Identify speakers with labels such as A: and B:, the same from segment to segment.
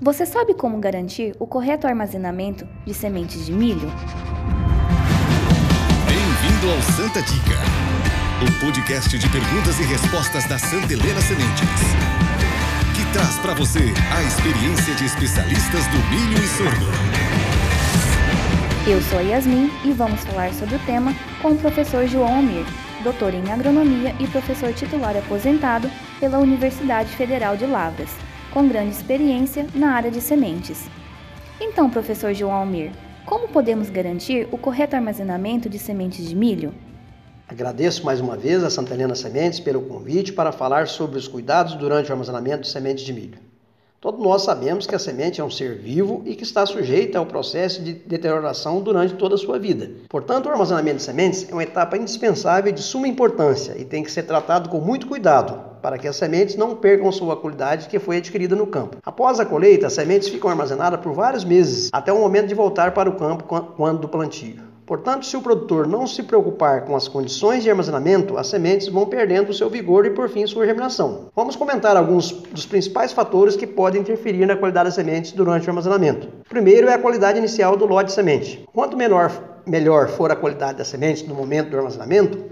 A: Você sabe como garantir o correto armazenamento de sementes de milho?
B: Bem-vindo ao Santa Dica, o podcast de perguntas e respostas da Santa Helena Sementes, que traz para você a experiência de especialistas do milho e sorgo.
A: Eu sou a Yasmin e vamos falar sobre o tema com o professor João Almir, doutor em agronomia e professor titular aposentado pela Universidade Federal de Lavras, com grande experiência na área de sementes. Então, professor João Almir, como podemos garantir o correto armazenamento de sementes de milho?
C: Agradeço mais uma vez a Santa Helena Sementes pelo convite para falar sobre os cuidados durante o armazenamento de sementes de milho. Todos nós sabemos que a semente é um ser vivo e que está sujeita ao processo de deterioração durante toda a sua vida. Portanto, o armazenamento de sementes é uma etapa indispensável de suma importância e tem que ser tratado com muito cuidado para que as sementes não percam sua qualidade que foi adquirida no campo. Após a colheita, as sementes ficam armazenadas por vários meses até o momento de voltar para o campo quando do plantio. Portanto, se o produtor não se preocupar com as condições de armazenamento, as sementes vão perdendo seu vigor e, por fim, sua germinação. Vamos comentar alguns dos principais fatores que podem interferir na qualidade das sementes durante o armazenamento. Primeiro é a qualidade inicial do lote de semente. Quanto menor, melhor for a qualidade da semente no momento do armazenamento,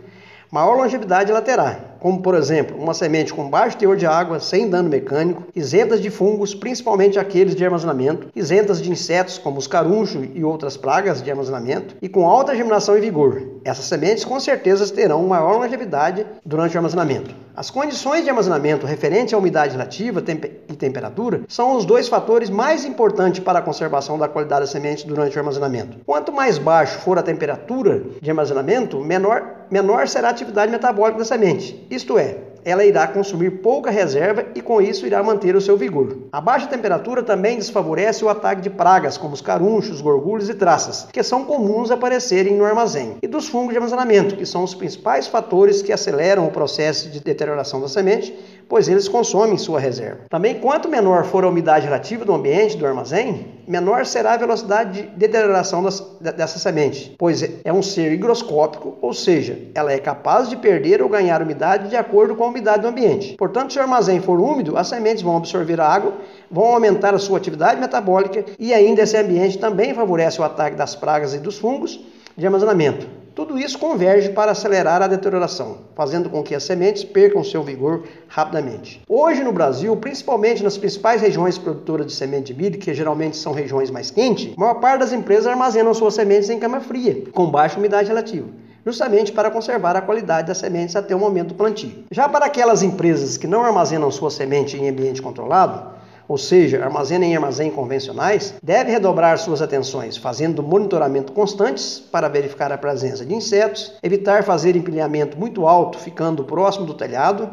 C: maior longevidade ela terá como por exemplo, uma semente com baixo teor de água, sem dano mecânico, isentas de fungos, principalmente aqueles de armazenamento, isentas de insetos como os carunchos e outras pragas de armazenamento, e com alta germinação e vigor. Essas sementes com certeza terão maior longevidade durante o armazenamento. As condições de armazenamento referente à umidade relativa e temperatura são os dois fatores mais importantes para a conservação da qualidade da semente durante o armazenamento. Quanto mais baixo for a temperatura de armazenamento, menor, menor será a atividade metabólica da semente. Isto é, ela irá consumir pouca reserva e com isso irá manter o seu vigor. A baixa temperatura também desfavorece o ataque de pragas como os carunchos, gorgulhos e traças, que são comuns aparecerem no armazém, e dos fungos de armazenamento, que são os principais fatores que aceleram o processo de deterioração da semente pois eles consomem sua reserva. Também, quanto menor for a umidade relativa do ambiente do armazém, menor será a velocidade de deterioração das, dessa semente, pois é um ser higroscópico, ou seja, ela é capaz de perder ou ganhar umidade de acordo com a umidade do ambiente. Portanto, se o armazém for úmido, as sementes vão absorver a água, vão aumentar a sua atividade metabólica e ainda esse ambiente também favorece o ataque das pragas e dos fungos de armazenamento. Tudo isso converge para acelerar a deterioração, fazendo com que as sementes percam seu vigor rapidamente. Hoje no Brasil, principalmente nas principais regiões produtoras de semente de milho, que geralmente são regiões mais quentes, a maior parte das empresas armazenam suas sementes em cama fria, com baixa umidade relativa justamente para conservar a qualidade das sementes até o momento do plantio. Já para aquelas empresas que não armazenam sua semente em ambiente controlado, ou seja, armazena em armazém convencionais, deve redobrar suas atenções, fazendo monitoramento constantes para verificar a presença de insetos, evitar fazer empilhamento muito alto, ficando próximo do telhado,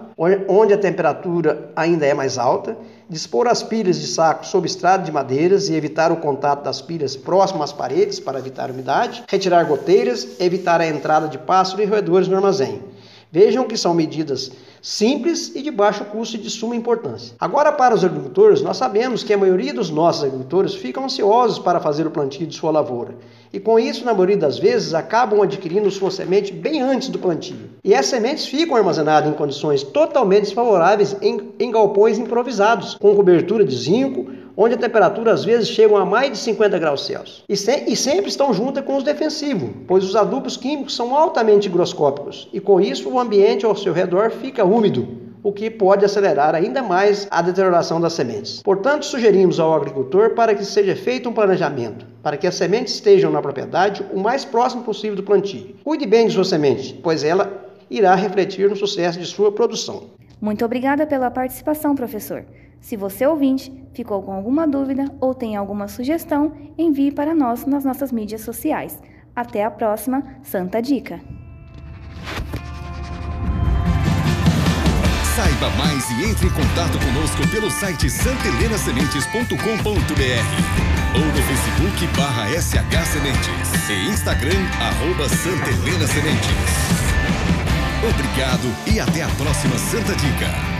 C: onde a temperatura ainda é mais alta, dispor as pilhas de saco sob estrado de madeiras e evitar o contato das pilhas próximo às paredes para evitar umidade, retirar goteiras, evitar a entrada de pássaros e roedores no armazém. Vejam que são medidas simples e de baixo custo e de suma importância. Agora, para os agricultores, nós sabemos que a maioria dos nossos agricultores ficam ansiosos para fazer o plantio de sua lavoura. E com isso, na maioria das vezes, acabam adquirindo sua semente bem antes do plantio. E as sementes ficam armazenadas em condições totalmente desfavoráveis em, em galpões improvisados, com cobertura de zinco, onde a temperatura às vezes chega a mais de 50 graus Celsius. E, se, e sempre estão juntas com os defensivos, pois os adubos químicos são altamente higroscópicos e com isso o ambiente ao seu redor fica úmido, o que pode acelerar ainda mais a deterioração das sementes. Portanto, sugerimos ao agricultor para que seja feito um planejamento, para que as sementes estejam na propriedade o mais próximo possível do plantio. Cuide bem de sua semente, pois ela irá refletir no sucesso de sua produção.
A: Muito obrigada pela participação, professor. Se você ouvinte ficou com alguma dúvida ou tem alguma sugestão, envie para nós nas nossas mídias sociais. Até a próxima Santa Dica.
B: Saiba mais e entre em contato conosco pelo site santelenasementes.com.br ou no Facebook barra SH Sementes e Instagram arroba Santa Helena Sementes. Obrigado e até a próxima Santa Dica.